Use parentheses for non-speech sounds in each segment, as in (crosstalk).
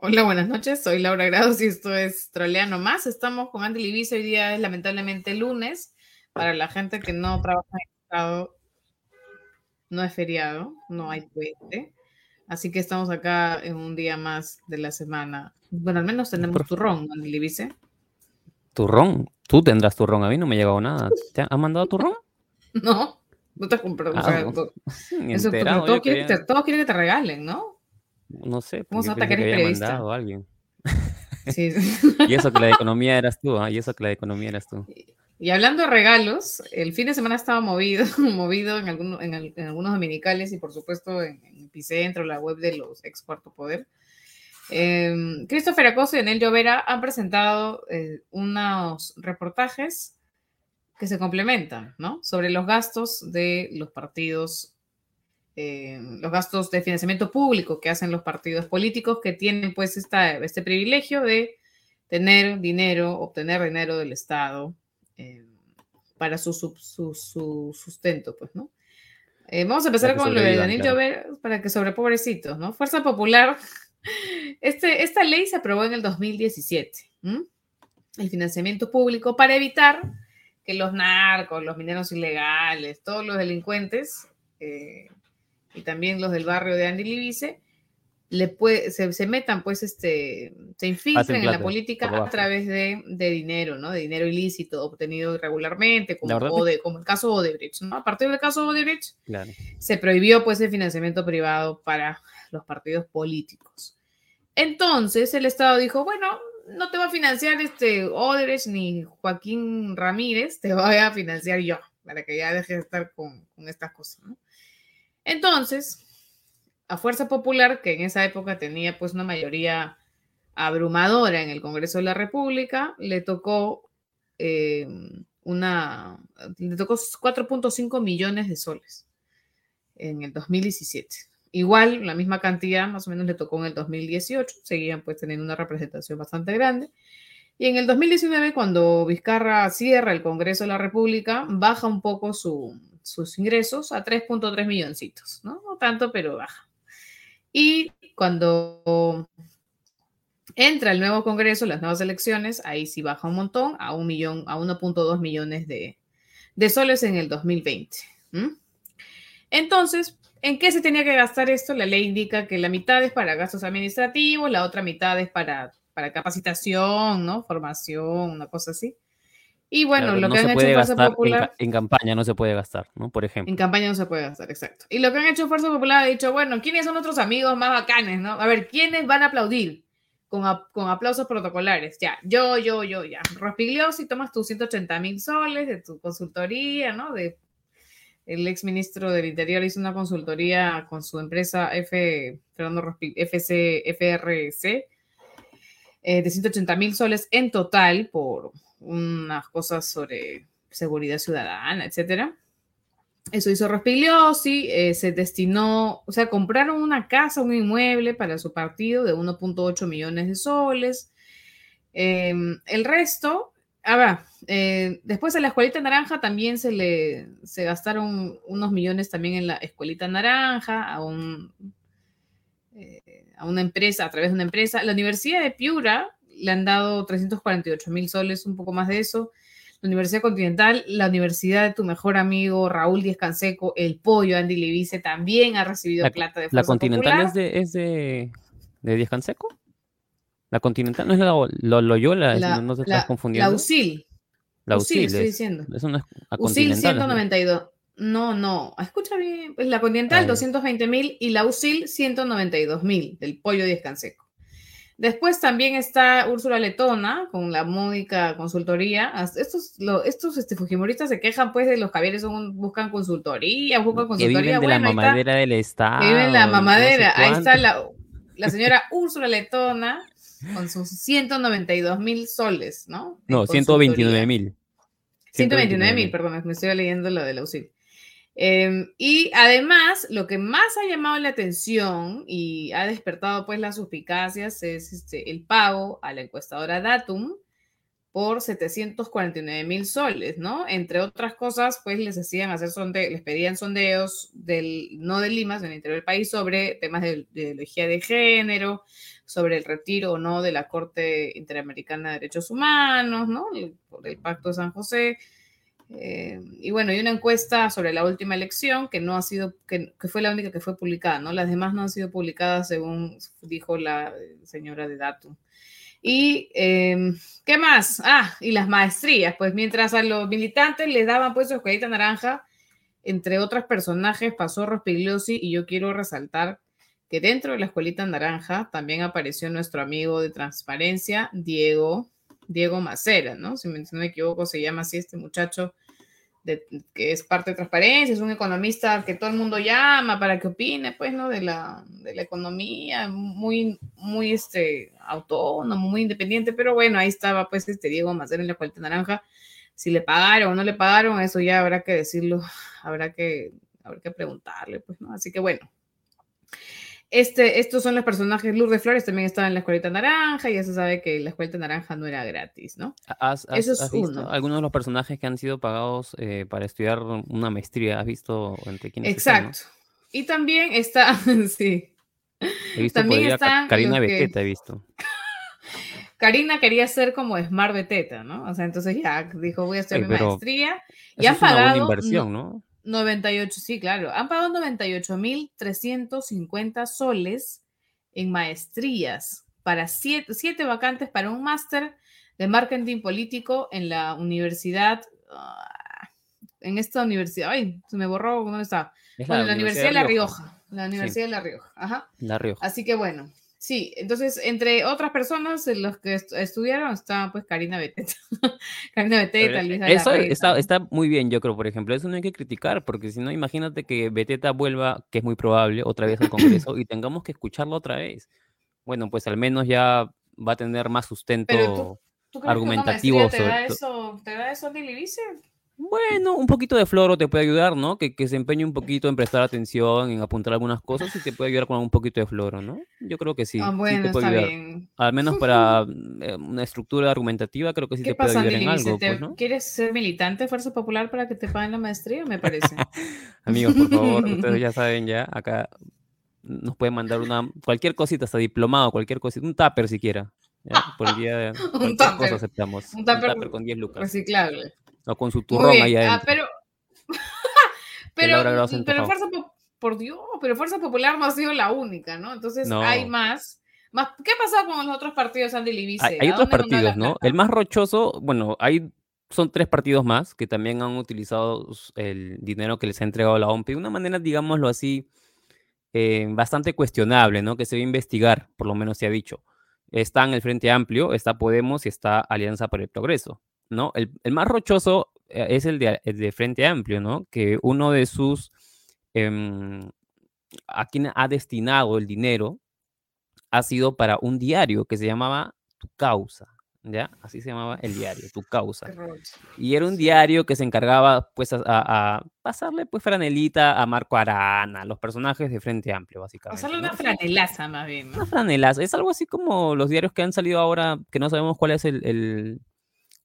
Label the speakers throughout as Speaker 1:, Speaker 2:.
Speaker 1: Hola, buenas noches. Soy Laura Grados y esto es Troleano Más. Estamos con Andy Libiso. Hoy día es lamentablemente lunes. Para la gente que no trabaja en el Estado, no es feriado, no hay puente. Así que estamos acá en un día más de la semana. Bueno, al menos tenemos turrón, Andy Libice.
Speaker 2: ¿Turrón? Tú tendrás turrón. A mí no me ha llegado nada. (laughs) ¿Te han mandado turrón?
Speaker 1: No, no te has comprado.
Speaker 2: Ah,
Speaker 1: o sea,
Speaker 2: no. (laughs) (laughs)
Speaker 1: eso,
Speaker 2: enterado,
Speaker 1: todo
Speaker 2: yo
Speaker 1: quiere que te, todos quieren que te regalen, ¿no?
Speaker 2: No sé,
Speaker 1: ¿Cómo
Speaker 2: porque
Speaker 1: se nota que eres periodista?
Speaker 2: mandado a alguien.
Speaker 1: Sí.
Speaker 2: Y eso que la de economía eras tú, ¿ah? Y eso que la de economía eras tú.
Speaker 1: Y hablando de regalos, el fin de semana estaba movido, (laughs) movido en, alguno- en, al- en algunos dominicales y por supuesto en, en Epicentro, la web de los ex Cuarto Poder. Eh, Christopher Acosta y Daniel Llovera han presentado eh, unos reportajes que se complementan, ¿no? Sobre los gastos de los partidos, eh, los gastos de financiamiento público que hacen los partidos políticos que tienen pues esta, este privilegio de tener dinero, obtener dinero del Estado eh, para su, su, su- su sustento, pues, ¿no? Eh, vamos a empezar con lo de Daniel
Speaker 2: claro.
Speaker 1: Llover, para que sobre pobrecitos, ¿no? Fuerza Popular. (laughs) Este, esta ley se aprobó en el 2017, ¿m? el financiamiento público, para evitar que los narcos, los mineros ilegales, todos los delincuentes eh, y también los del barrio de Andy Libice, le puede, se, se metan, pues, este, se infiltren en la política a través de, de dinero, ¿no? De dinero ilícito obtenido irregularmente, como, Ode- como el caso Odebrecht, ¿no? A partir del caso Odebrecht,
Speaker 2: Claro.
Speaker 1: se prohibió pues el financiamiento privado para los partidos políticos. Entonces el Estado dijo, bueno, no te va a financiar este Odebrecht ni Joaquín Ramírez, te voy a financiar yo, para que ya dejes de estar con, con estas cosas. ¿no? Entonces, a Fuerza Popular, que en esa época tenía pues una mayoría abrumadora en el Congreso de la República, le tocó eh, una, le tocó 4.5 millones de soles en el 2017. Igual, la misma cantidad más o menos le tocó en el 2018, seguían pues teniendo una representación bastante grande. Y en el 2019, cuando Vizcarra cierra el Congreso de la República, baja un poco su- sus ingresos a 3.3 milloncitos, ¿no? Tanto, pero baja. Y cuando entra el nuevo Congreso, las nuevas elecciones, ahí sí baja un montón, a un millón, a 1.2 millones de, de soles en el 2020. ¿m? Entonces, ¿en qué se tenía que gastar esto? La ley indica que la mitad es para gastos administrativos, la otra mitad es para, para capacitación, ¿no? Formación, una cosa así. Y bueno,
Speaker 2: Claro,
Speaker 1: lo
Speaker 2: no
Speaker 1: que
Speaker 2: se
Speaker 1: han hecho
Speaker 2: puede
Speaker 1: Fuerza
Speaker 2: gastar
Speaker 1: Popular...
Speaker 2: en campaña, no se puede gastar, ¿no? Por ejemplo.
Speaker 1: En campaña no se puede gastar, exacto. Y lo que han hecho Fuerza Popular ha dicho, bueno, ¿quiénes son nuestros amigos más bacanes, no? A ver, ¿quiénes van a aplaudir con, con aplausos protocolares? Ya, yo, yo, yo, ya. Rospigliosi, tomas tus 180 mil soles de tu consultoría, ¿no? De, el ex ministro del Interior hizo una consultoría con su empresa F, Fernando Rospig- FC, FRC, eh, de 180 mil soles en total por unas cosas sobre seguridad ciudadana, etcétera. Eso hizo Rospigliosi, eh, se destinó, o sea, compraron una casa, un inmueble para su partido de 1.8 millones de soles. Eh, el resto, a ver, eh, después a la escuelita naranja también se le se gastaron unos millones también en la escuelita naranja, a un eh, a una empresa, a través de una empresa. La Universidad de Piura le han dado 348 mil soles, un poco más de eso. La Universidad Continental, la Universidad de tu mejor amigo Raúl Díaz Canseco, el pollo Andy Levice también ha recibido
Speaker 2: La,
Speaker 1: plata de
Speaker 2: la
Speaker 1: Fuerza
Speaker 2: Continental
Speaker 1: Popular.
Speaker 2: es de, es de, de Díaz Canseco. La Continental no es la Lo- Loyola,
Speaker 1: La,
Speaker 2: no, no te
Speaker 1: la-
Speaker 2: estás confundiendo.
Speaker 1: la USIL.
Speaker 2: La
Speaker 1: USIL, estoy
Speaker 2: es-
Speaker 1: diciendo.
Speaker 2: Eso no es a
Speaker 1: USIL
Speaker 2: Continental. ¿no?
Speaker 1: 192. No, no, escucha bien. Pues la Continental
Speaker 2: Ah, ya.
Speaker 1: 220 mil y la USIL 192 mil del pollo Díaz Canseco. Después también está Úrsula Letona con la módica consultoría. Estos, lo- estos este, fujimoristas se quejan pues de los Javieres son, buscan consultoría, buscan
Speaker 2: Que
Speaker 1: consultoría.
Speaker 2: viven de
Speaker 1: bueno,
Speaker 2: la
Speaker 1: está.
Speaker 2: mamadera del Estado.
Speaker 1: Que vive en la
Speaker 2: y no sé
Speaker 1: mamadera. Ahí está la, la señora Úrsula Letona con sus 192 mil soles, ¿no? De
Speaker 2: No,
Speaker 1: consultoría.
Speaker 2: 129 mil.
Speaker 1: 129 mil, perdón, me estoy leyendo lo de la Em, y además, lo que más ha llamado la atención y ha despertado pues las suspicacias es este, el pago a la encuestadora Datum por 749 mil soles, ¿no? Entre otras cosas, pues les hacían hacer sonde les pedían sondeos del, no de Lima, sino del interior del país sobre temas de, de ideología de género, sobre el retiro o no de la Corte Interamericana de Derechos Humanos, ¿no? por el Pacto de San José, eh, y bueno, hay una encuesta sobre la última elección que no ha sido, que, fue la única que fue publicada, ¿no? Las demás no han sido publicadas según dijo la señora de Datum. Y, eh, ¿qué más? Ah, y las maestrías, pues mientras a los militantes les daban pues su escuelita naranja, entre otros personajes pasó Rospigliosi y yo quiero resaltar que dentro de la escuelita naranja también apareció nuestro amigo de transparencia, Diego Diego Macera, ¿no? Si no me equivoco, se llama así este muchacho que es parte de transparencia, es un economista que todo el mundo llama para que opine, pues, ¿no? De la, de la economía, muy, muy, este, autónomo, muy independiente, pero bueno, ahí estaba, pues, este Diego Macera en la cuarta naranja. Si le pagaron o no le pagaron, eso ya habrá que decirlo, (laughs) habrá que, habrá que preguntarle, pues, ¿no? Así que bueno. Este, estos son los personajes. Lourdes Flores también estaba en la escuelita naranja y ya se sabe que la escuelita naranja no era gratis, ¿no?
Speaker 2: ¿Has, Eso es visto algunos de los personajes que han sido pagados eh, para estudiar una maestría? ¿Has visto entre quiénes
Speaker 1: Exacto. Y también está, (laughs) sí.
Speaker 2: He visto también está Karina Beteta, he visto. (laughs)
Speaker 1: Karina quería ser como Smart Beteta, ¿no? O sea, entonces ya dijo, voy a hacer mi maestría. Y han pagado. Una buena
Speaker 2: inversión, ¿no?
Speaker 1: 98, sí, claro. Han pagado 98.350 soles en maestrías para siete, siete, vacantes para un máster de marketing político en la universidad. Ah, en esta universidad. Ay, se me borró. ¿Dónde está? Bueno, en la Universidad de La Rioja. La Universidad de La Rioja. Ajá.
Speaker 2: La Rioja.
Speaker 1: Así que bueno, Sí, entonces, entre otras personas, los que estudiaron está pues Karina Beteta. (laughs) Karina Beteta, Luisa
Speaker 2: Eso está, está, muy bien, yo creo, por ejemplo. Eso no hay que criticar, porque si no, imagínate que Beteta vuelva, que es muy probable, otra vez al Congreso (coughs) y tengamos que escucharlo otra vez. Bueno, pues al menos ya va a tener más sustento argumentativo.
Speaker 1: ¿Te da eso, ¿te da eso
Speaker 2: bueno, un poquito de floro te puede ayudar, ¿no? Que, que, se empeñe un poquito en prestar atención, en apuntar algunas cosas y te puede ayudar con un poquito de floro, ¿no? Yo creo que sí.
Speaker 1: Ah, bueno,
Speaker 2: te puede
Speaker 1: está
Speaker 2: ayudar.
Speaker 1: bien.
Speaker 2: Al menos (laughs) para eh, una estructura argumentativa, creo que sí te puede ayudar en algo. Pues, ¿no?
Speaker 1: ¿Quieres ser militante de Fuerza Popular para que te paguen la maestría? Me parece. (laughs)
Speaker 2: Amigos, por favor, ustedes (laughs) ya saben, ya acá nos pueden mandar una cualquier cosita, hasta diplomado, cualquier cosita, un tupper siquiera. ¿ya? Por el día de
Speaker 1: un tupper.
Speaker 2: aceptamos.
Speaker 1: Un tupper,
Speaker 2: un tupper con 10 lucas.
Speaker 1: Reciclable.
Speaker 2: O con su turrón ahí adentro.
Speaker 1: Ah, pero, (laughs) pero, pero Fuerza por Dios, pero Fuerza Popular no ha sido la única, ¿no? Entonces
Speaker 2: No.
Speaker 1: hay más. más. ¿Qué ha pasado con los otros partidos, Andy Libice?
Speaker 2: Hay, hay
Speaker 1: ¿A
Speaker 2: otros partidos, ¿no? El más rochoso, bueno, hay son tres partidos más que también han utilizado el dinero que les ha entregado la OMP de una manera, digámoslo así, eh, bastante cuestionable, ¿no? Que se debe investigar, por lo menos se ha dicho. Está en el Frente Amplio, está Podemos y está Alianza para el Progreso, ¿no? El, el más rochoso eh, es el de, el de Frente Amplio, ¿no? Que uno de sus, em, a quien ha destinado el dinero ha sido para un diario que se llamaba Tu Causa, ¿ya? Así se llamaba el diario, Tu Causa. Y era un diario que se encargaba, pues, a, a- pasarle, pues, franelita a Marco Arana, los personajes de Frente Amplio, básicamente.
Speaker 1: Pasarle
Speaker 2: ¿no?
Speaker 1: una franelaza más bien,
Speaker 2: Una
Speaker 1: ¿no?
Speaker 2: franelaza. Es algo así como los diarios que han salido ahora, que no sabemos cuál es el, el-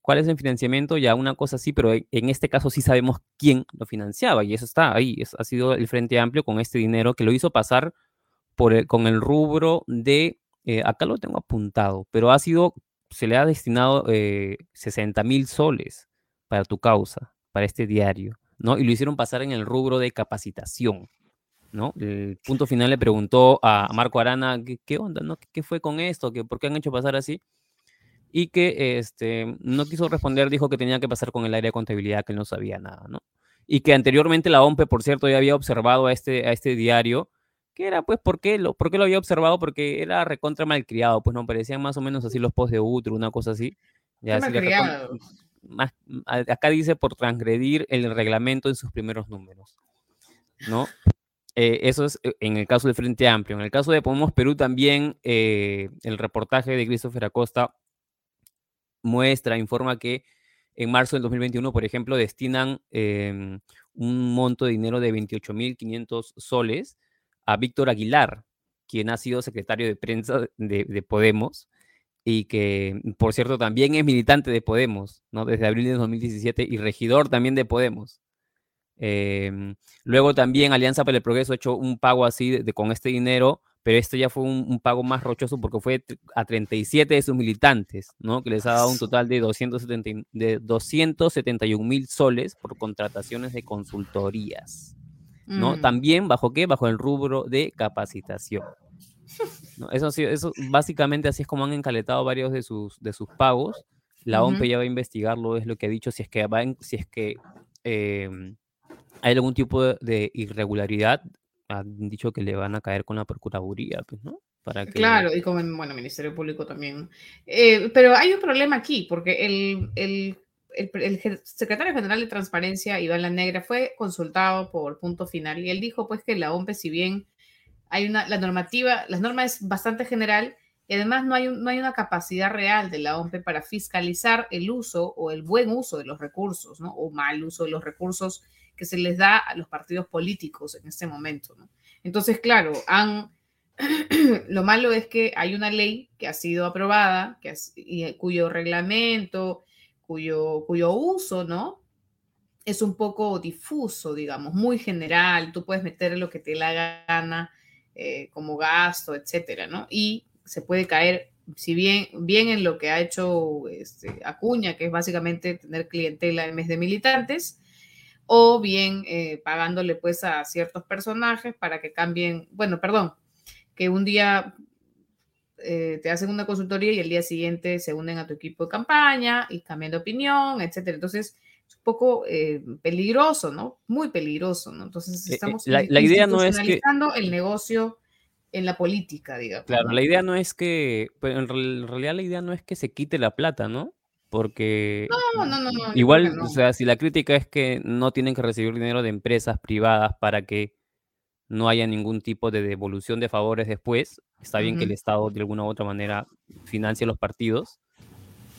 Speaker 2: cuál es el financiamiento, ya una cosa así, pero en en este caso sí sabemos quién lo financiaba, y eso está ahí. ha sido el Frente Amplio con este dinero que lo hizo pasar por con el rubro de, eh, acá lo tengo apuntado, pero ha sido, se le ha destinado eh, 60 mil soles para tu causa, para este diario, ¿no? Y lo hicieron pasar en el rubro de capacitación, ¿no? El punto final le preguntó a Marco Arana, ¿qué, qué onda, no? ¿Qué, qué fue con esto? ¿Qué, ¿Por qué han hecho pasar así? Y que este, no quiso responder, dijo que tenía que pasar con el área de contabilidad, que él no sabía nada, ¿no? Y que anteriormente la OMPE, por cierto, ya había observado a este, a este diario, que era, pues, ¿por qué, lo, ¿por qué lo había observado? Porque era recontra malcriado, pues, no, parecían más o menos así los posts de Utro, una cosa así. Ya, así
Speaker 1: malcriado.
Speaker 2: más, acá dice por transgredir el reglamento en sus primeros números, ¿no? Eh, eso es eh, en el caso del Frente Amplio. En el caso de Podemos Perú también eh, el reportaje de Christopher Acosta muestra, informa que en marzo del 2021, por ejemplo, destinan em, un monto de dinero de 28.500 soles a Víctor Aguilar, quien ha sido secretario de prensa de, Podemos y que, por cierto, también es militante de Podemos, ¿no? Desde abril de 2017 y regidor también de Podemos. Em, luego también Alianza para el Progreso ha hecho un pago así de, con este dinero, pero este ya fue un, pago más rochoso porque fue a 37 de sus militantes, ¿no? Que les ha dado un total de, 270, de 271 mil soles por contrataciones de consultorías, ¿no? Mm. También bajo qué? Bajo el rubro de capacitación. Eso, eso básicamente así es como han encaletado varios de sus, de sus pagos. La OMP ya va a investigarlo, es lo que ha dicho, si es que, va si es que em, hay algún tipo de, irregularidad, han dicho que le van a caer con la Procuraduría, pues, ¿no?
Speaker 1: Para Claro, y con el bueno, Ministerio Público también. Eh, pero hay un problema aquí, porque el, el, el, secretario general de Transparencia, Iván La Negra, fue consultado por punto final y él dijo pues que la OMP, si bien hay una, la normativa, la norma es bastante general y además no hay, no hay una capacidad real de la OMP para fiscalizar el uso o el buen uso de los recursos, ¿no? O mal uso de los recursos que se les da a los partidos políticos en este momento, ¿no? Entonces, claro, han, (clears throat) lo malo es que hay una ley que ha sido aprobada, que y cuyo reglamento, cuyo, cuyo uso, ¿no? Es un poco difuso, digamos, muy general, tú puedes meter lo que te la gana eh, como gasto, etcétera, ¿no? Y se puede caer, si bien, bien en lo que ha hecho este, Acuña, que es básicamente tener clientela en mes de militantes, o bien eh, pagándole pues a ciertos personajes para que cambien, bueno, perdón, que un día eh, te hacen una consultoría y el día siguiente se unen a tu equipo de campaña y cambian de opinión, etcétera. Entonces, es un poco eh, peligroso, ¿no? Muy peligroso, ¿no? Entonces, eh, estamos
Speaker 2: la, la idea no es que
Speaker 1: el negocio en la política, digamos.
Speaker 2: Claro, la idea no es que, pues, en realidad la idea no es que se quite la plata, ¿no? Porque
Speaker 1: no, no, no,
Speaker 2: igual, o sea, si la crítica es que no tienen que recibir dinero de empresas privadas para que no haya ningún tipo de devolución de favores después, está bien que el Estado de alguna u otra manera financie los partidos,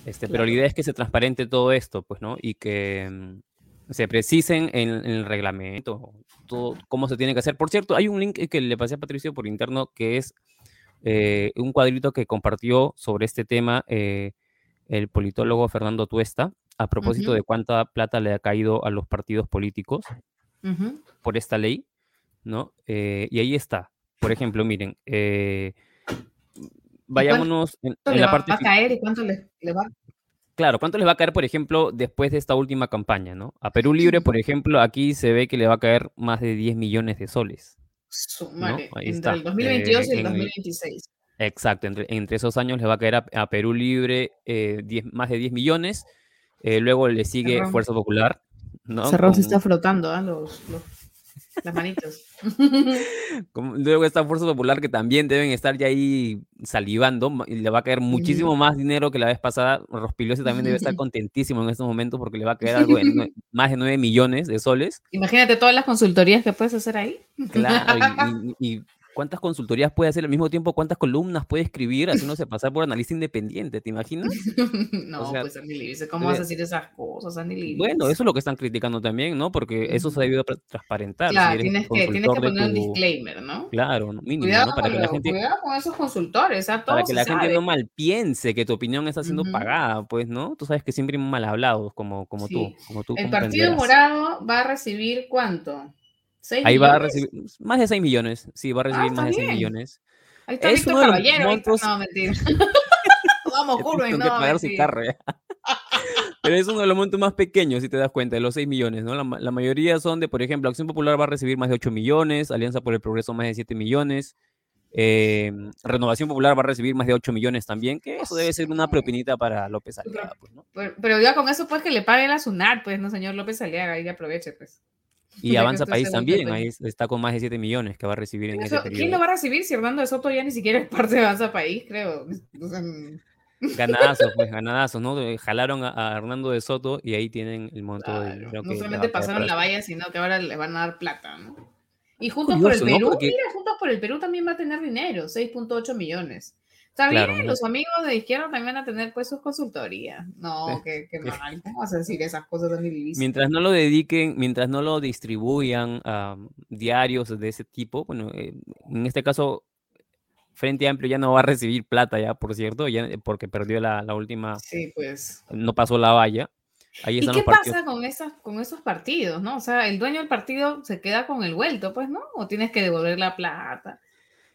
Speaker 2: este, pero la idea es que se transparente todo esto, pues, ¿no? Y que mm, se precisen en, el reglamento, todo, cómo se tiene que hacer. Por cierto, hay un link que le pasé a Patricio por interno que es eh, un cuadrito que compartió sobre este tema eh, el politólogo Fernando Tuesta, a propósito de cuánta plata le ha caído a los partidos políticos por esta ley, ¿no? Eh, y ahí está. Por ejemplo, miren, vayámonos en, la parte...
Speaker 1: Va a caer y cuánto le, va
Speaker 2: Claro, ¿cuánto les va a caer, por ejemplo, después de esta última campaña, ¿no? A Perú Libre, por ejemplo, aquí se ve que le va a caer más de 10 millones de soles.
Speaker 1: entre el 2022 y el 2026.
Speaker 2: Exacto, entre, esos años le va a caer a, Perú Libre eh, más de 10 millones. Eh, luego le sigue Fuerza Popular. ¿no?
Speaker 1: Cerrón se está frotando, ¿ah? los, las manitos. (laughs)
Speaker 2: luego está Fuerza Popular que también deben estar ya ahí salivando y le va a caer muchísimo más dinero que la vez pasada. Rospigliosi también debe estar (laughs) contentísimo en estos momentos porque le va a caer algo de (laughs) más de 9 millones de soles.
Speaker 1: Imagínate todas las consultorías que puedes hacer ahí.
Speaker 2: Claro, y ¿Cuántas consultorías puede hacer al mismo tiempo? ¿Cuántas columnas puede escribir haciéndose (laughs) pasar por analista independiente? ¿Te imaginas? (laughs)
Speaker 1: no, pues Andy Libby, ¿cómo vas a decir esas cosas, Andy Libby?
Speaker 2: Bueno, eso es lo que están criticando también, ¿no? Porque eso se ha debido transparentar.
Speaker 1: Claro, tienes, que, tienes que poner un disclaimer, ¿no?
Speaker 2: Claro, mínimo,
Speaker 1: cuidado
Speaker 2: ¿no?
Speaker 1: Para que la gente... Cuidado con esos consultores, ¿ah?
Speaker 2: Para que la gente no mal piense que tu opinión está siendo pagada, pues, ¿no? Tú sabes que siempre mal hablados como, como tú. Como tú
Speaker 1: El Partido Morado va a recibir ¿cuánto?
Speaker 2: Ahí va a recibir más de 6 millones. Sí, va a recibir ah, más de 6 millones.
Speaker 1: Ahí está es uno Caballero. Montos... No, mentira. (laughs) (laughs) Vamos, (laughs) juro, y no.
Speaker 2: Pero es uno de los montos más pequeños, si te das cuenta, de los 6 millones, ¿no? La, la, mayoría son de, por ejemplo, Acción Popular va a recibir más de 8 millones, Alianza por el Progreso más de 7 millones, eh, Renovación Popular va a recibir más de 8 millones también, que eso debe ser una propinita para López Aliaga, pues, ¿no?
Speaker 1: Pero, pero ya con eso, pues, que le pague la SUNAR, pues, no, señor López Aliaga, ahí aproveche, pues.
Speaker 2: Y Avanza País también, ahí está con más de 7 millones que va a recibir en ese periodo.
Speaker 1: ¿Quién lo va a recibir si Hernando de Soto ya ni siquiera es parte de Avanza País, creo?
Speaker 2: ganadazos, pues (laughs) ganadazos, ¿no? Jalaron a, Hernando de Soto y ahí tienen el monto de...
Speaker 1: no solamente pasaron la valla, sino que ahora le van a dar plata, ¿no? Y Juntos por el Perú, mira, Juntos por el Perú también va a tener dinero, 6.8 millones. Está bien, los amigos de izquierda también van a tener pues sus consultorías. No, que, que mal. ¿Cómo vas a decir esas cosas de mi
Speaker 2: Mientras no lo dediquen, mientras no lo distribuyan a diarios de ese tipo, bueno, eh, en este caso, Frente Amplio ya no va a recibir plata ya, por cierto, ya porque perdió la, la última.
Speaker 1: Sí, pues.
Speaker 2: No pasó la valla.
Speaker 1: Ahí ¿Y qué pasa con, esas, con esos partidos, no? O sea, el dueño del partido se queda con el vuelto, pues, ¿no? O tienes que devolver la plata.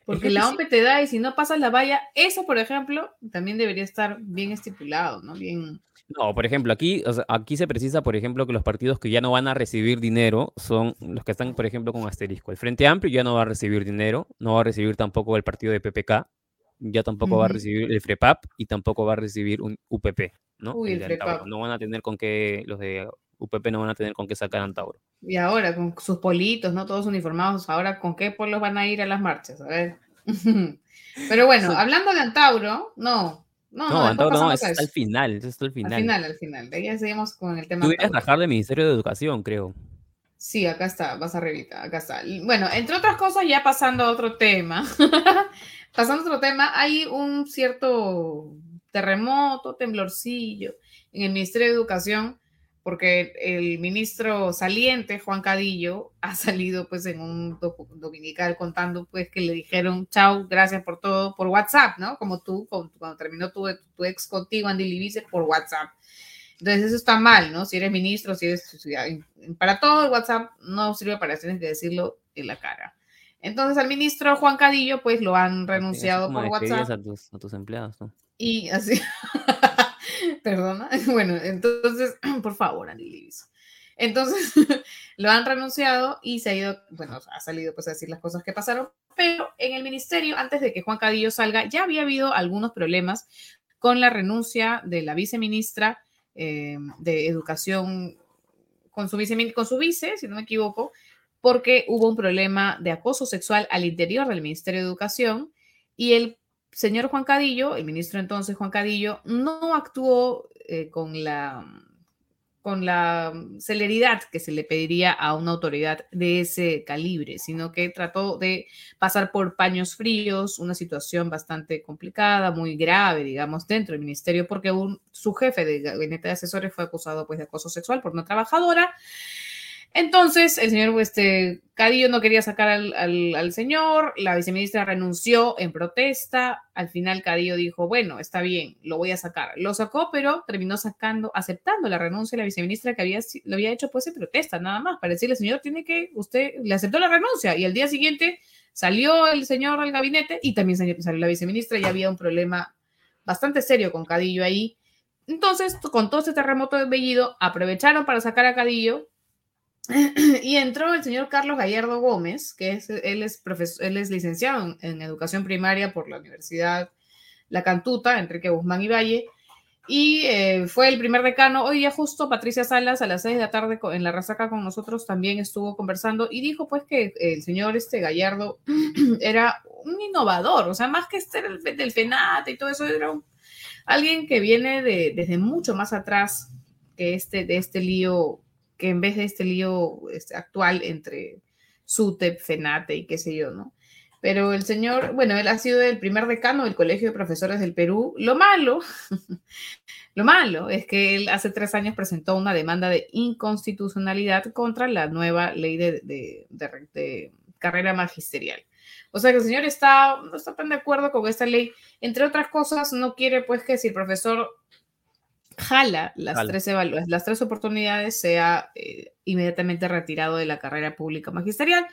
Speaker 1: Porque la OMP te da y si no pasas la valla, eso, por ejemplo, también debería estar bien estipulado, ¿no? Bien.
Speaker 2: No, por ejemplo, aquí, aquí se precisa, por ejemplo, que los partidos que ya no van a recibir dinero son los que están, por ejemplo, con asterisco. El Frente Amplio ya no va a recibir dinero, no va a recibir tampoco el partido de PPK, ya tampoco va a recibir el FREPAP y tampoco va a recibir un UPP, ¿no?
Speaker 1: Uy, el, FREPAP.
Speaker 2: No van a tener con qué, los de UPP no van a tener con qué sacar Antauro.
Speaker 1: Y ahora, con sus politos, ¿no? Todos uniformados, ahora, ¿con qué polos van a ir a las marchas? A ver. (laughs) Pero bueno, hablando de Antauro, no. No,
Speaker 2: no, Antauro no, es al final, es al final.
Speaker 1: Al final, al final. De ahí seguimos con el tema.
Speaker 2: Tú a trabajar del Ministerio de Educación, creo.
Speaker 1: Sí, acá está, vas arribita, acá está. Bueno, entre otras cosas, ya pasando a otro tema, (laughs) pasando a otro tema, hay un cierto terremoto, temblorcillo en el Ministerio de Educación porque el ministro saliente, Juan Cadillo, ha salido pues en un dominical contando pues que le dijeron chao, gracias por todo, por WhatsApp, ¿no? Como tú, cuando, terminó tu, tu, ex contigo, Andy Libice, por WhatsApp. Entonces eso está mal, ¿no? Si eres ministro, si eres... Para todo el WhatsApp no sirve para eso, tienes que decirlo en la cara. Entonces al ministro Juan Cadillo pues lo han renunciado por WhatsApp.
Speaker 2: A tus, a tus empleados, ¿no?
Speaker 1: Y así... (laughs) (laughs) Perdona. (laughs) Bueno, entonces, (clears throat) por favor, Andy Entonces, (laughs) lo han renunciado y se ha ido, bueno, ha salido pues a decir las cosas que pasaron, pero en el ministerio, antes de que Juan Cadillo salga, ya había habido algunos problemas con la renuncia de la viceministra eh, de Educación, con su, vice, con su vice, si no me equivoco, porque hubo un problema de acoso sexual al interior del Ministerio de Educación y el señor Juan Cadillo, el ministro entonces Juan Cadillo, no actuó eh, con, la, con la celeridad que se le pediría a una autoridad de ese calibre, sino que trató de pasar por paños fríos, una situación bastante complicada, muy grave, digamos, dentro del ministerio, porque su jefe de gabinete de asesores fue acusado pues, de acoso sexual por una trabajadora. Entonces, el señor este, Cadillo no quería sacar al, señor, la viceministra renunció en protesta, al final Cadillo dijo, bueno, está bien, lo voy a sacar. Lo sacó, pero terminó sacando, aceptando la renuncia de la viceministra que había, lo había hecho pues en protesta, nada más, para decirle, señor, tiene que, usted le aceptó la renuncia y al día siguiente salió el señor al gabinete y también salió la viceministra y había un problema bastante serio con Cadillo ahí. Entonces, con todo este terremoto de Bellido, aprovecharon para sacar a Cadillo, (clears throat) y entró el señor Carlos Gallardo Gómez, que es, él, es profesor, él es licenciado en, educación primaria por la Universidad La Cantuta, Enrique Guzmán y Valle, y eh, fue el primer decano. Hoy ya justo Patricia Salas a las seis de la tarde en la resaca con nosotros también estuvo conversando y dijo pues que el señor este Gallardo (clears throat) era un innovador, o sea, más que ser el, del FENAT y todo eso, era alguien que viene de, desde mucho más atrás que este, de este lío que en vez de este lío este, actual entre SUTEP, FENATE y qué sé yo, ¿no? Pero el señor, bueno, él ha sido el primer decano del Colegio de Profesores del Perú. Lo malo, (laughs) lo malo es que él hace tres años presentó una demanda de inconstitucionalidad contra la nueva ley de, de carrera magisterial. O sea que el señor está, no está tan de acuerdo con esta ley. Entre otras cosas, no quiere pues que si el profesor jala las, Tres, las tres oportunidades, sea eh, inmediatamente retirado de la carrera pública magisterial,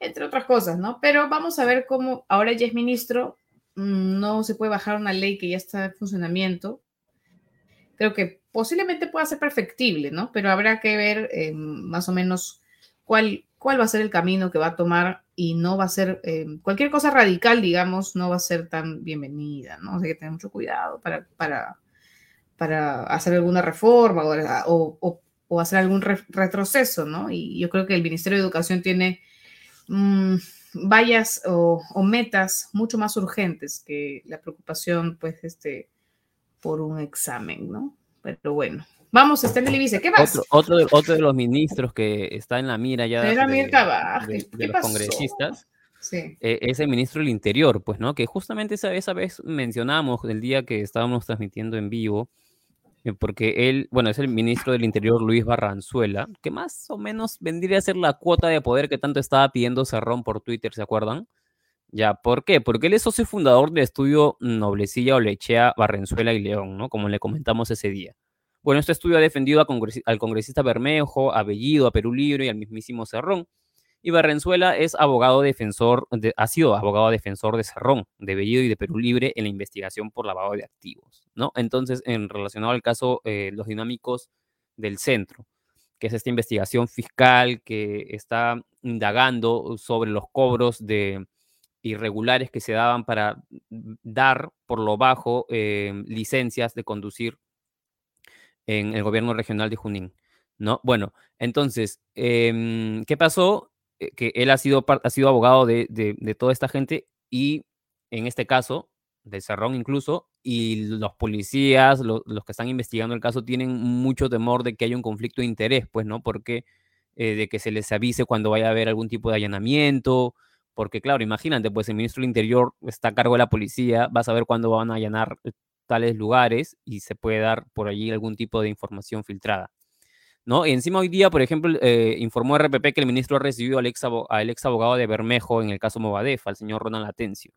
Speaker 1: entre otras cosas, ¿no? Pero vamos a ver cómo ahora ya es ministro, mm, no se puede bajar una ley que ya está en funcionamiento. Creo que posiblemente pueda ser perfectible, ¿no? Pero habrá que ver eh, más o menos cuál, cuál va a ser el camino que va a tomar y no va a ser eh, cualquier cosa radical, digamos, no va a ser tan bienvenida, ¿no? O sea, hay que tener mucho cuidado para, para para hacer alguna reforma o, hacer algún retroceso, ¿no? Y yo creo que el Ministerio de Educación tiene mm, vallas o, metas mucho más urgentes que la preocupación, pues, este, por un examen, ¿no? Pero bueno. Vamos, en el ¿qué más?
Speaker 2: Otro, otro, de, otro de los ministros que está en la mira ya de,
Speaker 1: de,
Speaker 2: los congresistas
Speaker 1: Sí.
Speaker 2: eh, es el ministro del Interior, pues, ¿no? Que justamente esa, esa vez mencionamos el día que estábamos transmitiendo en vivo, porque él, bueno, es el ministro del Interior Luis Barranzuela, que más o menos vendría a ser la cuota de poder que tanto estaba pidiendo Cerrón por Twitter, ¿se acuerdan? Ya, ¿por qué? Porque él es socio fundador del estudio Noblecilla Olechea Barrenzuela y León, ¿no? Como le comentamos ese día. Bueno, este estudio ha defendido al congresista Bermejo, a Bellido, a Perú Libre y al mismísimo Cerrón. Y Barrenzuela es abogado defensor, de- ha sido abogado defensor de Cerrón, de Bellido y de Perú Libre en la investigación por lavado de activos, ¿no? Entonces, en relacionado al caso, eh, los dinámicos del centro, que es esta investigación fiscal que está indagando sobre los cobros de irregulares que se daban para dar por lo bajo eh, licencias de conducir en el gobierno regional de Junín, ¿no? Bueno, entonces, em, ¿qué pasó? Eh, Que él ha sido, ha sido abogado de, de- de toda esta gente y en este caso, de Cerrón incluso, y los policías, lo- los que están investigando el caso, tienen mucho temor de que haya un conflicto de interés, pues, ¿no? Porque eh, de que se les avise cuando vaya a haber algún tipo de allanamiento, porque claro, imagínate, pues el ministro del Interior está a cargo de la policía, va a saber cuándo van a allanar tales lugares y se puede dar por allí algún tipo de información filtrada. ¿No? Y encima hoy día, por ejemplo, eh, informó RPP que el ministro ha recibido al ex, abo- al ex abogado de Bermejo en el caso Movadef, al señor Ronald Atencio.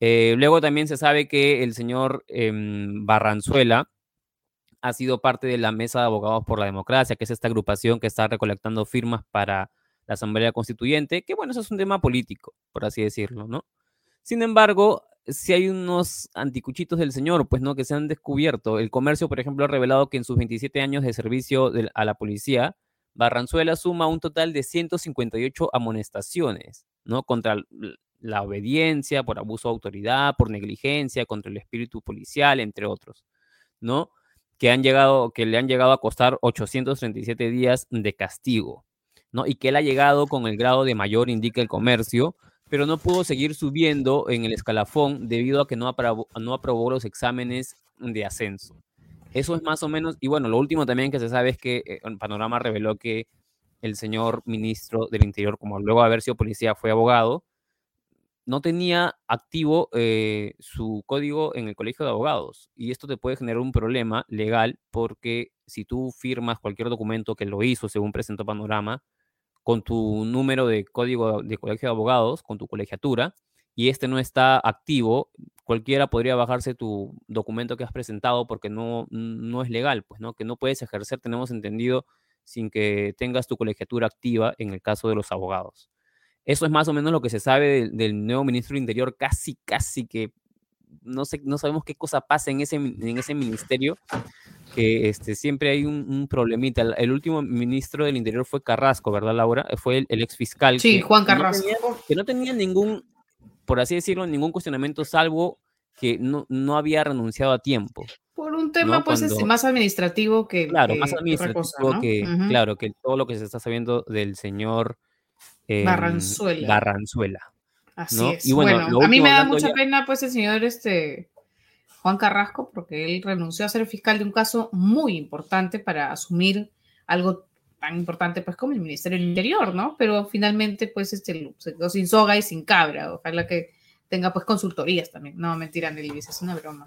Speaker 2: Eh, luego también se sabe que el señor em, Barranzuela ha sido parte de la Mesa de Abogados por la Democracia, que es esta agrupación que está recolectando firmas para la Asamblea Constituyente, que bueno, eso es un tema político, por así decirlo, ¿no? Sin embargo, si hay unos anticuchitos del señor, pues no, que se han descubierto. El comercio, por ejemplo, ha revelado que en sus 27 años de servicio a la policía, Barranzuela suma un total de 158 amonestaciones, ¿no? Contra la obediencia, por abuso de autoridad, por negligencia, contra el espíritu policial, entre otros, ¿no? Que, han llegado, que le han llegado a costar 837 días de castigo, ¿no? Y que él ha llegado con el grado de mayor, indica el comercio, pero no pudo seguir subiendo en el escalafón debido a que no aprobó, no aprobó los exámenes de ascenso. Eso es más o menos, y bueno, lo último también que se sabe es que eh, panorama reveló que el señor ministro del Interior, como luego de haber sido policía, fue abogado, no tenía activo eh, su código en el colegio de abogados. Y esto te puede generar un problema legal porque si tú firmas cualquier documento que lo hizo según presentó Panorama, con tu número de código de colegio de abogados, con tu colegiatura, y este no está activo, cualquiera podría bajarse tu documento que has presentado porque no, no es legal, pues, ¿no? Que no puedes ejercer, tenemos entendido, sin que tengas tu colegiatura activa en el caso de los abogados. Eso es más o menos lo que se sabe del, del nuevo ministro del Interior, casi, casi que no, sé, no sabemos qué cosa pasa en ese, en ese ministerio, que este, siempre hay un, un problemita. El, el, último ministro del Interior fue Carrasco, ¿verdad, Laura? Fue el, el ex fiscal.
Speaker 1: Sí, que, Juan Carrasco.
Speaker 2: No tenía, que no tenía ningún, por así decirlo, ningún cuestionamiento, salvo que no, no había renunciado a tiempo.
Speaker 1: Por un tema, ¿no? pues, Cuando, este, más administrativo que.
Speaker 2: Claro,
Speaker 1: que,
Speaker 2: más administrativo
Speaker 1: que, cosa, ¿no?
Speaker 2: que,
Speaker 1: uh -huh.
Speaker 2: claro, que todo lo que se está sabiendo del señor eh,
Speaker 1: Barranzuela.
Speaker 2: Barranzuela.
Speaker 1: Así
Speaker 2: ¿no?
Speaker 1: es.
Speaker 2: Y bueno,
Speaker 1: bueno a mí me da mucha
Speaker 2: ya...
Speaker 1: pena, pues, el señor este, Juan Carrasco, porque él renunció a ser fiscal de un caso muy importante para asumir algo tan importante, pues, como el Ministerio del Interior, ¿no? Pero finalmente, pues, este, se quedó sin soga y sin cabra. Ojalá que tenga, pues, consultorías también. No, mentira, Nelly, es una broma.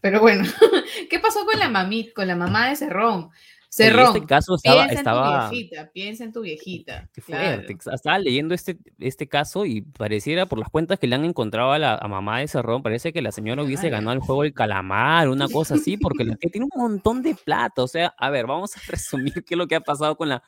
Speaker 1: Pero bueno, (laughs) ¿qué pasó con la mamita, con la mamá de Cerrón? Cerrón,
Speaker 2: en este caso estaba,
Speaker 1: piensa
Speaker 2: estaba...
Speaker 1: en tu viejita, piensa en tu viejita.
Speaker 2: Qué fuerte. Claro. Estaba leyendo este, este caso y pareciera por las cuentas que le han encontrado a la a mamá de Cerrón, parece que la señora hubiese ganado el juego del calamar, una cosa así, porque la (laughs) tiene un montón de plata. O sea, a ver, vamos a (laughs) resumir qué es lo que ha pasado con la,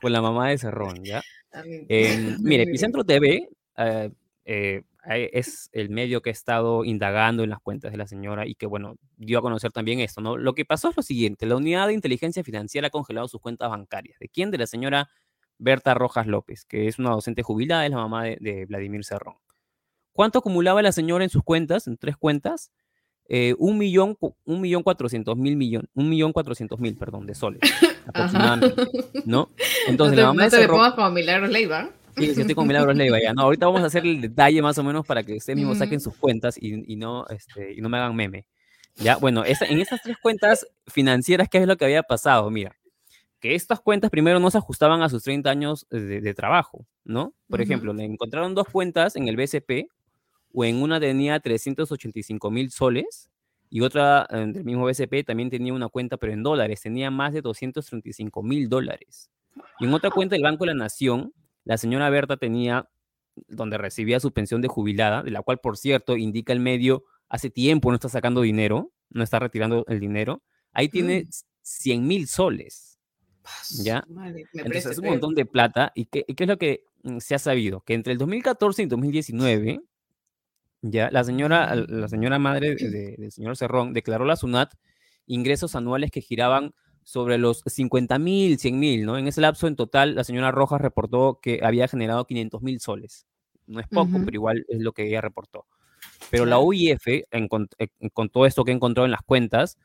Speaker 2: con la mamá de Cerrón, ¿ya? Eh, (laughs) mire, Epicentro TV eh, eh, es el medio que ha estado indagando en las cuentas de la señora y que, bueno, dio a conocer también esto, ¿no? Lo que pasó es lo siguiente, la unidad de inteligencia financiera ha congelado sus cuentas bancarias. ¿De quién? De la señora Berta Rojas López, que es una docente jubilada, es la mamá de, de Vladimir Cerrón. ¿Cuánto acumulaba la señora en sus cuentas, en tres cuentas? Eh, un millón, un millón cuatrocientos mil millón, un millón cuatrocientos mil, perdón, de soles, (coughs) aproximadamente, ¿no? (laughs)
Speaker 1: Entonces, no te, la mamá no te Cerrón, le pongas como Milagros Leiva.
Speaker 2: Sí, sí, estoy con Milagros Leiva ya. No, ahorita vamos a hacer el detalle más o menos para que ustedes mismos saquen sus cuentas y, y no, este, y no me hagan meme. Ya, bueno, esta, en estas tres cuentas financieras, ¿qué es lo que había pasado? Mira, que estas cuentas primero no se ajustaban a sus 30 años de, trabajo, ¿no? Por ejemplo, le encontraron dos cuentas en el BCP, o en una tenía 385 mil soles, y otra eh, del mismo BCP también tenía una cuenta, pero en dólares, tenía más de 235 mil dólares. Y en otra cuenta del Banco de la Nación, la señora Berta tenía, donde recibía su pensión de jubilada, de la cual, por cierto, indica el medio, hace tiempo no está sacando dinero, no está retirando el dinero, ahí tiene 100 mm. mil soles. ¿Ya? Entonces es un montón de plata. ¿Y qué, qué es lo que mm, se ha sabido? Que entre el 2014 y 2019, ya la señora, la señora madre (clears throat) del señor Cerrón declaró a la SUNAT ingresos anuales que giraban sobre los 50 mil, 100 mil, ¿no? En ese lapso, en total, la señora Rojas reportó que había generado 500 mil soles. No es poco, pero igual es lo que ella reportó. Pero la UIF, en, con todo esto que encontró en las cuentas,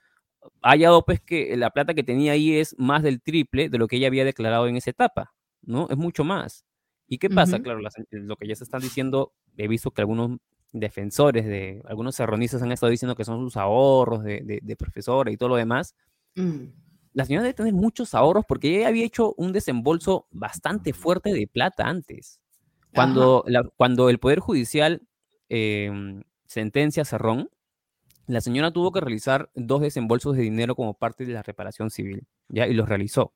Speaker 2: ha hallado pues que la plata que tenía ahí es más del triple de lo que ella había declarado en esa etapa, ¿no? Es mucho más. ¿Y qué pasa? Claro, lo que ya se están diciendo, he visto que algunos defensores de algunos serronistas han estado diciendo que son sus ahorros de, de, profesora y todo lo demás. Mm. La señora debe tener muchos ahorros porque ella había hecho un desembolso bastante fuerte de plata antes. Cuando, cuando el Poder Judicial em, sentencia a Cerrón, la señora tuvo que realizar dos desembolsos de dinero como parte de la reparación civil, ¿ya? Y los realizó.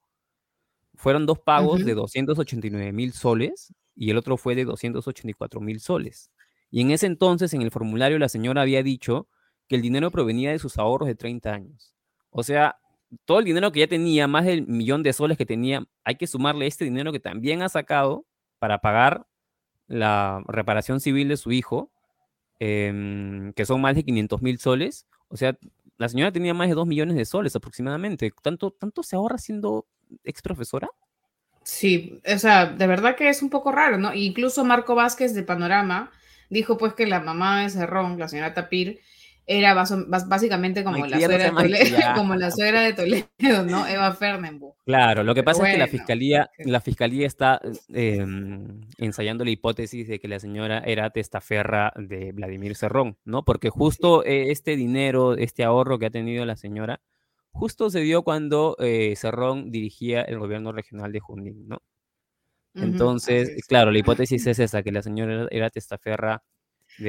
Speaker 2: Fueron dos pagos de 289 mil soles y el otro fue de 284 mil soles. Y en ese entonces, en el formulario, la señora había dicho que el dinero provenía de sus ahorros de 30 años. O sea, todo el dinero que ya tenía, más del millón de soles que tenía, hay que sumarle este dinero que también ha sacado para pagar la reparación civil de su hijo Em, que son más de 500 mil soles. O sea, la señora tenía más de 2 millones de soles aproximadamente. ¿Tanto, tanto se ahorra siendo ex profesora?
Speaker 1: Sí, o sea, de verdad que es un poco raro, ¿no? Incluso Marco Vázquez de Panorama dijo pues que la mamá de Cerrón, la señora Tapir, era básicamente como, la suegra, de Toledo, (laughs) como la suegra de Toledo, ¿no? Eva Fernenbuch.
Speaker 2: Claro, lo que pasa es que la fiscalía, la fiscalía está em, ensayando la hipótesis de que la señora era testaferra de Vladimir Cerrón, ¿no? Porque justo eh, este dinero, este ahorro que ha tenido la señora, justo se dio cuando eh, Cerrón dirigía el gobierno regional de Junín, ¿no? Entonces, claro, la (laughs) hipótesis es esa, que la señora era testaferra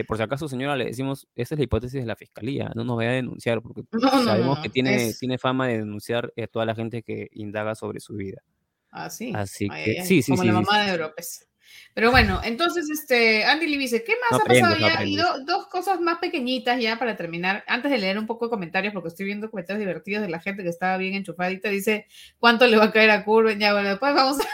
Speaker 2: por si acaso, señora, le decimos, esa es la hipótesis de la fiscalía, no nos vaya a denunciar, porque (laughs) sabemos que tiene, tiene fama de denunciar a toda la gente que indaga sobre su vida.
Speaker 1: Ah, sí.
Speaker 2: Así que, sí, sí,
Speaker 1: Como la mamá de Europes. Pero bueno, entonces, este, Andy Lee dice, ¿qué más ha pasado ya? Y dos cosas más pequeñitas ya para terminar. Antes de leer un poco de comentarios, porque estoy viendo comentarios divertidos de la gente que estaba bien enchufadita, dice, ¿cuánto le va a caer a Curven? Ya, bueno, después vamos a,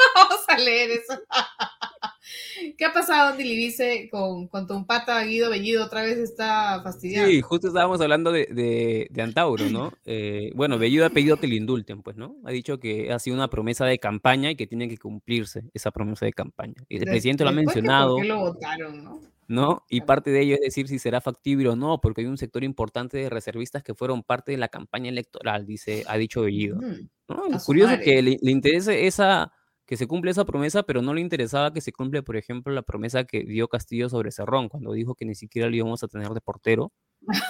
Speaker 1: (laughs) vamos a leer eso. (laughs) ¿Qué ha pasado, Andy dice, con, con tu pata Guido Bellido? Otra vez está fastidiado.
Speaker 2: Sí, justo estábamos hablando de, de, Antauro, ¿no? (clears throat) Eh, bueno, Bellido ha pedido que le indulten, pues, ¿no? Ha dicho que ha sido una promesa de campaña y que tiene que cumplirse esa promesa de campaña. Y el presidente lo ha mencionado.
Speaker 1: ¿Por qué lo votaron, no?
Speaker 2: ¿no? Y parte de ello es decir si será factible o no, porque hay un sector importante de reservistas que fueron parte de la campaña electoral, dice, ha dicho Bellido. ¿no? Curioso que le, le interese esa que se cumple esa promesa, pero no le interesaba que se cumple, por ejemplo, la promesa que dio Castillo sobre Cerrón, cuando dijo que ni siquiera lo íbamos a tener de portero,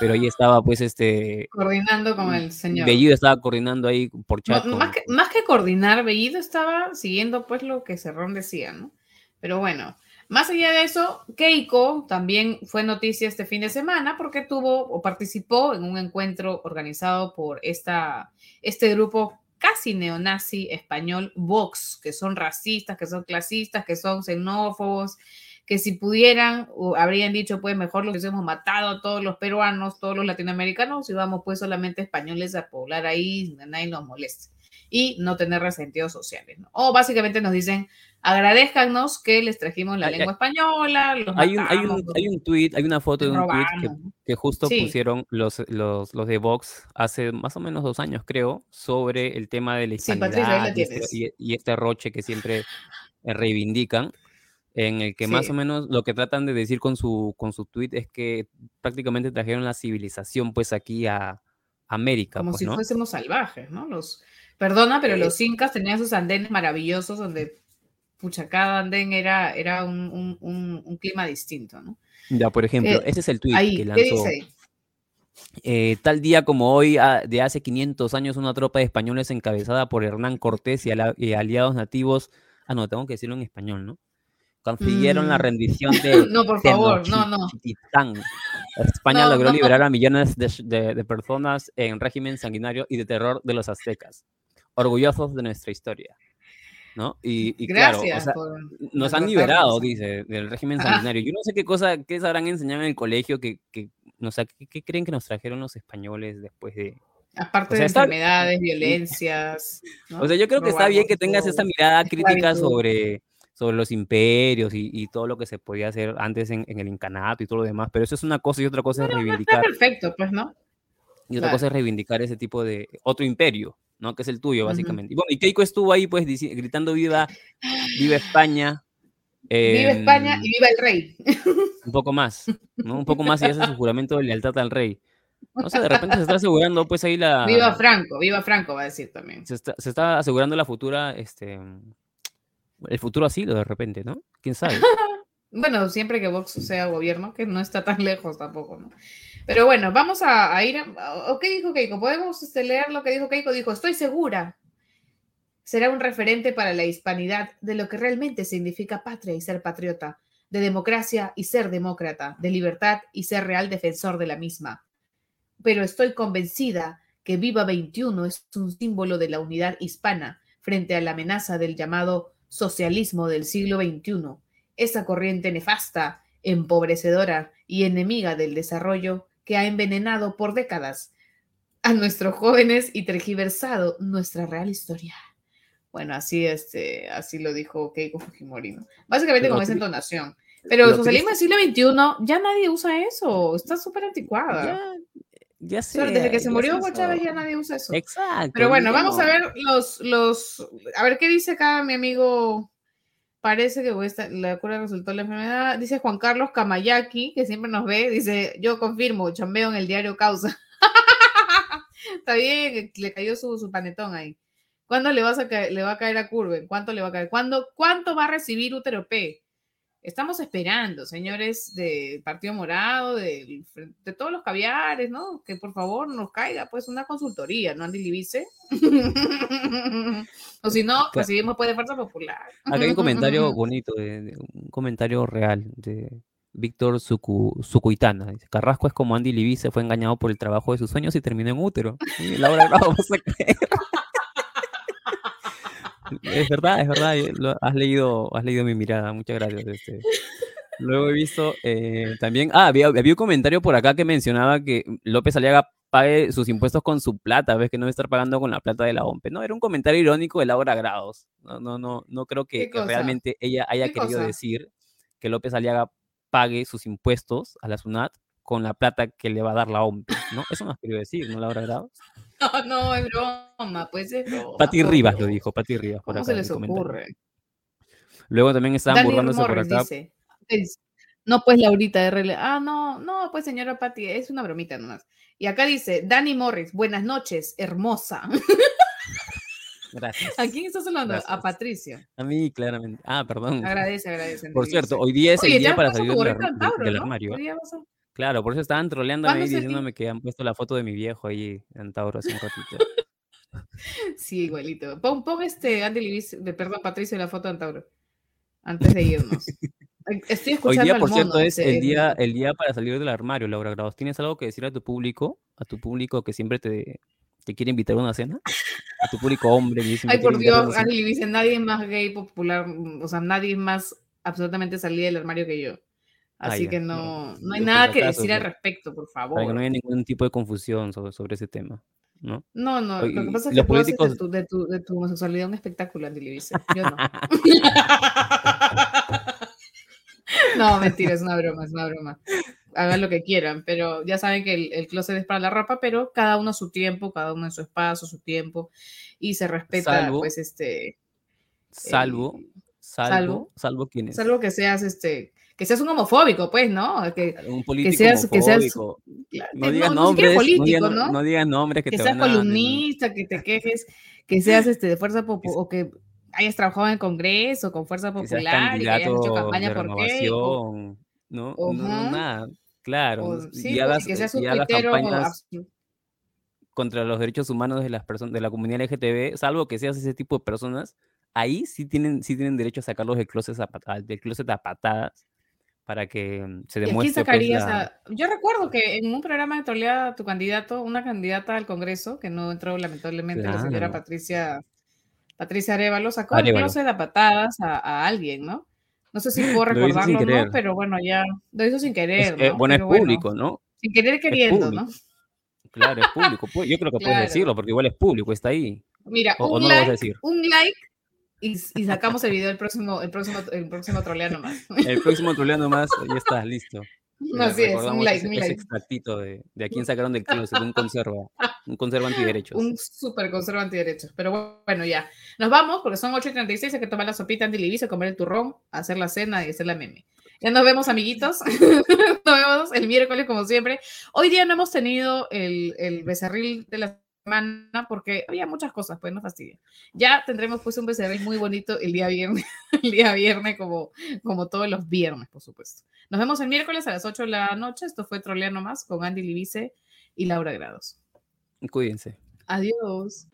Speaker 2: pero ahí estaba pues este...
Speaker 1: Coordinando con el señor.
Speaker 2: Bellido estaba coordinando ahí por chat.
Speaker 1: más, que, más que coordinar, Bellido estaba siguiendo pues lo que Cerrón decía, ¿no? Pero bueno, más allá de eso, Keiko también fue noticia este fin de semana porque tuvo o participó en un encuentro organizado por esta, este grupo casi neonazi español Vox, que son racistas, que son clasistas, que son xenófobos, que si pudieran, habrían dicho, pues mejor los hemos matado a todos los peruanos, todos los latinoamericanos, y vamos pues solamente españoles a poblar ahí, nadie nos moleste y no tener resentidos sociales. ¿no? O básicamente nos dicen, agradezcanos que les trajimos la lengua española.
Speaker 2: hay, un, hay, un, hay un tweet, hay una foto de un tweet que, justo pusieron los, los, los, de Vox hace más o menos dos años, creo, sobre el tema de la hispanidad este, y, este, roche que siempre eh, reivindican en el que más o menos lo que tratan de decir con su, con su tweet es que prácticamente trajeron la civilización pues aquí a América.
Speaker 1: Como
Speaker 2: pues,
Speaker 1: si fuésemos salvajes, ¿no? Los, Perdona, pero los incas tenían sus andenes maravillosos donde, pucha, cada andén era, era un, clima distinto, ¿no?
Speaker 2: Ya, por ejemplo, eh, ese es el tweet que lanzó. eh, tal día como hoy, ah, de hace 500 años, una tropa de españoles encabezada por Hernán Cortés y, aliados nativos, ah, no, tengo que decirlo en español, ¿no? Consiguieron la
Speaker 1: Mm.
Speaker 2: rendición de (laughs)
Speaker 1: No, por favor, no, no.
Speaker 2: España
Speaker 1: No,
Speaker 2: logró
Speaker 1: no.
Speaker 2: liberar a millones de, de- de personas en régimen sanguinario y de terror de los aztecas, orgullosos de nuestra historia, ¿no? Y, y claro, o sea, nos han liberado,
Speaker 1: eso.
Speaker 2: dice, del régimen
Speaker 1: Ajá.
Speaker 2: sanguinario. Yo no sé qué cosa, qué sabrán enseñado en el colegio, que, que ¿qué, qué creen que nos trajeron los españoles después de...
Speaker 1: Aparte
Speaker 2: O sea,
Speaker 1: de
Speaker 2: está-
Speaker 1: enfermedades, (laughs) violencias. ¿no?
Speaker 2: O sea, yo creo que está bien que tengas esa mirada crítica sobre, sobre los imperios y, y todo lo que se podía hacer antes en, en el incanato y todo lo demás, pero eso es una cosa y otra cosa es
Speaker 1: Está
Speaker 2: reivindicar,
Speaker 1: perfecto, pues, ¿no?
Speaker 2: y otra
Speaker 1: claro.
Speaker 2: cosa es reivindicar ese tipo de otro imperio, ¿no? Que es el tuyo, básicamente. Y bueno, y Keiko estuvo ahí, pues, gritando viva, viva España.
Speaker 1: Viva España
Speaker 2: em,
Speaker 1: y viva el rey. (laughs)
Speaker 2: un poco más, ¿no? Un poco más y hace su juramento de lealtad al rey. No sé, de repente se está asegurando, pues ahí la...
Speaker 1: Viva Franco, viva Franco, va a decir también.
Speaker 2: se está, se está asegurando la futura, este, el futuro asilo de repente, ¿no? ¿Quién sabe? (laughs)
Speaker 1: Bueno, siempre que Vox sea gobierno, que no está tan lejos tampoco, ¿no? Pero bueno, vamos a, ir a... ¿o ¿Qué dijo Keiko? ¿Podemos este, leer lo que dijo Keiko? Dijo, estoy segura. Será un referente para la hispanidad de lo que realmente significa patria y ser patriota, de democracia y ser demócrata, de libertad y ser real defensor de la misma. Pero estoy convencida que Viva 21 es un símbolo de la unidad hispana frente a la amenaza del llamado socialismo del siglo XXI esa corriente nefasta, empobrecedora y enemiga del desarrollo que ha envenenado por décadas a nuestros jóvenes y tergiversado nuestra real historia. Bueno, así, este, así lo dijo Keiko Fujimori, ¿no? Básicamente con esa entonación. Pero el socialismo del siglo XXI ya nadie usa eso, está súper anticuada.
Speaker 2: Ya, ya
Speaker 1: O
Speaker 2: sé.
Speaker 1: sea, desde que se murió Hugo. Chávez ya nadie usa eso.
Speaker 2: Exacto.
Speaker 1: Pero bueno, vamos a ver los, los, a ver qué dice acá mi amigo. Parece que esta- la cura resultó la enfermedad. Dice Juan Carlos Kamayaki, que siempre nos ve, dice, yo confirmo, chambeo en el diario Causa. (laughs) Está bien, le cayó su, su panetón ahí. ¿Cuándo le, vas a caer- le va a caer a Curven? ¿Cuánto le va a caer? ¿Cuándo, ¿Cuánto va a recibir Útero P? Estamos esperando, señores del Partido Morado, fren- de, todos los caviares, ¿no? Que por favor nos caiga pues una consultoría, ¿no, Andy Libice? (laughs) o si no, pues de Fuerza Popular.
Speaker 2: Acá hay un comentario (laughs) bonito, de- de- un comentario real de Víctor Sucu, Sucuitana. Dice, Carrasco es como Andy Libice, fue engañado por el trabajo de sus sueños y terminó en útero. Y Laura Bravo, a creer. Es verdad, es verdad. lo- has, leído, has leído mi mirada. Muchas gracias. Este. Luego he visto eh, también. Ah, había, había un comentario por acá que mencionaba que López Aliaga pague sus impuestos con su plata, ves que no debe estar pagando con la plata de la OMPE. No, era un comentario irónico de Laura Grados. No, no, no, no creo que, realmente ella haya
Speaker 1: ¿Qué
Speaker 2: querido
Speaker 1: cosa?
Speaker 2: decir que López Aliaga pague sus impuestos a la SUNAT con la plata que le va a dar la OMPE, ¿no? Eso no has querido decir, ¿no, Laura Grados? (laughs)
Speaker 1: No, no, es broma, pues es broma.
Speaker 2: Pati Rivas lo dijo, Pati Rivas por
Speaker 1: ¿Cómo
Speaker 2: acá
Speaker 1: se
Speaker 2: el
Speaker 1: les ocurre?
Speaker 2: Luego también estaban
Speaker 1: Dani
Speaker 2: burlándose por acá.
Speaker 1: dice, dice, No, pues Laurita RL. Ah, no, no, pues señora Pati, es una bromita nomás. Y acá dice, Dani Morris, buenas noches, hermosa. (laughs)
Speaker 2: Gracias.
Speaker 1: ¿A quién estás hablando? A. Patricia.
Speaker 2: A mí, claramente. Ah, perdón.
Speaker 1: Agradece, agradece.
Speaker 2: Por cierto, hoy día es el
Speaker 1: Oye,
Speaker 2: día
Speaker 1: ya
Speaker 2: para salir del, armario.
Speaker 1: Hoy día pasó.
Speaker 2: Claro, por eso estaban troleándome
Speaker 1: ¿Cuándo
Speaker 2: ahí diciéndome que han puesto la foto de mi viejo ahí en Tauro hace un ratito. (laughs)
Speaker 1: Sí, igualito. Pon, pon este Andy de perdón, Patricio, la foto de Tauro. Antes de irnos. (laughs) Estoy
Speaker 2: Hoy
Speaker 1: escuchando
Speaker 2: día,
Speaker 1: al
Speaker 2: por
Speaker 1: mono,
Speaker 2: cierto, es
Speaker 1: ese-
Speaker 2: el día, el día para salir del armario, Laura Grados. ¿Tienes algo que decir a tu público? A tu público que siempre te, te quiere invitar a una cena? A tu público hombre. que
Speaker 1: Ay, por Dios. Andy dice, nadie es más gay popular, o sea, nadie es más absolutamente salida del armario que yo. Así que
Speaker 2: no,
Speaker 1: no, no hay nada que decir al respecto, por
Speaker 2: Para que
Speaker 1: favor.
Speaker 2: no haya ningún tipo de confusión sobre, sobre ese tema. ¿no?
Speaker 1: No, no,
Speaker 2: Oye,
Speaker 1: lo que pasa es
Speaker 2: los
Speaker 1: que tú haces de tu, de, tu, de tu homosexualidad un espectáculo, Andy Libice. Yo no. (laughs) no, mentira, es una broma, es una broma. Hagan lo que quieran, pero ya saben que el, el closet es para la ropa, pero cada uno a su tiempo, cada uno en su espacio, su tiempo, y se respeta,
Speaker 2: Salvo-
Speaker 1: pues, este,
Speaker 2: Salvo,
Speaker 1: el-
Speaker 2: salvo,
Speaker 1: salvo-
Speaker 2: salvo quién es.
Speaker 1: salvo que seas, este, que seas un homofóbico, pues, ¿no? Que,
Speaker 2: un político
Speaker 1: seas- que seas-
Speaker 2: homofóbico. No digas
Speaker 1: no,
Speaker 2: nombres, no
Speaker 1: político, ¿no?
Speaker 2: no digas nombres que,
Speaker 1: que
Speaker 2: te
Speaker 1: seas
Speaker 2: van a-
Speaker 1: columnista, que te quejes, que seas este de fuerza popular o que hayas trabajado en el Congreso con fuerza
Speaker 2: que
Speaker 1: popular y que hayas hecho campaña por Keiko.
Speaker 2: renovación, ¿no? Nada. Claro,
Speaker 1: O,
Speaker 2: y
Speaker 1: sí, pues,
Speaker 2: hagas,
Speaker 1: que seas
Speaker 2: y
Speaker 1: un tuitero
Speaker 2: contra los derechos humanos de las personas de la comunidad LGTB, salvo que seas ese tipo de personas, ahí sí tienen, sí tienen derecho a sacarlos del closet a, del closet a patadas para que mm, se
Speaker 1: ¿Y a quién
Speaker 2: demuestre pues,
Speaker 1: sacarías
Speaker 2: la-
Speaker 1: a.? Yo recuerdo que en un programa de troleada tu candidato, una candidata al Congreso, que no entró lamentablemente, la señora. Patricia, Patricia Arevalo, sacó del
Speaker 2: Arévalo.
Speaker 1: closet a patadas a, a alguien, ¿no? No sé si puedo recordarlo o no, pero bueno, ya lo hizo sin
Speaker 2: Es-
Speaker 1: querer,
Speaker 2: eh,
Speaker 1: ¿no?
Speaker 2: bueno, es
Speaker 1: bueno,
Speaker 2: público, ¿no?
Speaker 1: sin querer queriendo. ¿no?
Speaker 2: Claro, es público. pu- Yo creo que puedes decirlo, porque igual es público, está ahí.
Speaker 1: Mira,
Speaker 2: O- no lo vas a decir.
Speaker 1: un like y, y sacamos el video el próximo, el próximo, el próximo troleano más.
Speaker 2: El próximo troleando más, ya está, listo. (laughs)
Speaker 1: Así es, un like,
Speaker 2: ese,
Speaker 1: un like.
Speaker 2: extractito de, de a quién sacaron del closet, un conserva, un conserva antiderechos.
Speaker 1: Un súper conserva antiderechos. Pero bueno, ya. Nos vamos porque son 8 y 36. Hay que tomar la sopita antilivisa, comer el turrón, hacer la cena y hacer la meme. Ya nos vemos, amiguitos. (laughs) nos vemos el miércoles, como siempre. Hoy día no hemos tenido el, el becerril de la semana porque había muchas cosas, pues no fastidia. Ya tendremos pues un becerril muy bonito el día viernes, (laughs) el día viernes como, como todos los viernes, por supuesto. Nos vemos el miércoles a las 8 de la noche. Esto fue Troleano Más con Andy Libice y Laura Grados.
Speaker 2: Cuídense.
Speaker 1: Adiós.